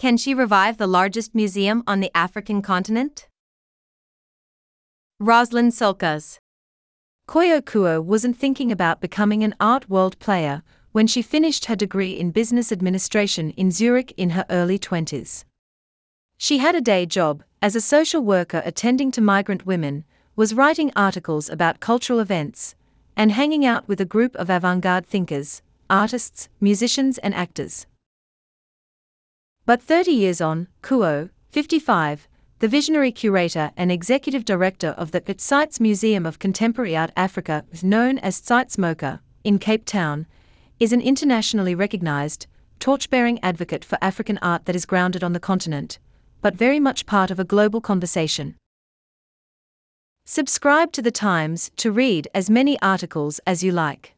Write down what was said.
Can she revive the largest museum on the African continent? Rosalind Sulcas. Koyo Kouoh wasn't thinking about becoming an art world player when she finished her degree in business administration in Zurich in her early 20s. She had a day job as a social worker attending to migrant women, was writing articles about cultural events, and hanging out with a group of avant garde thinkers, artists, musicians, and actors. But 30 years on, Kouoh, 55, the visionary curator and executive director of the Zeitz Museum of Contemporary Art Africa, known as Zeitz MoCA, in Cape Town, is an internationally recognized, torch bearing advocate for African art that is grounded on the continent but very much part of a global conversation. Subscribe to The Times to read as many articles as you like.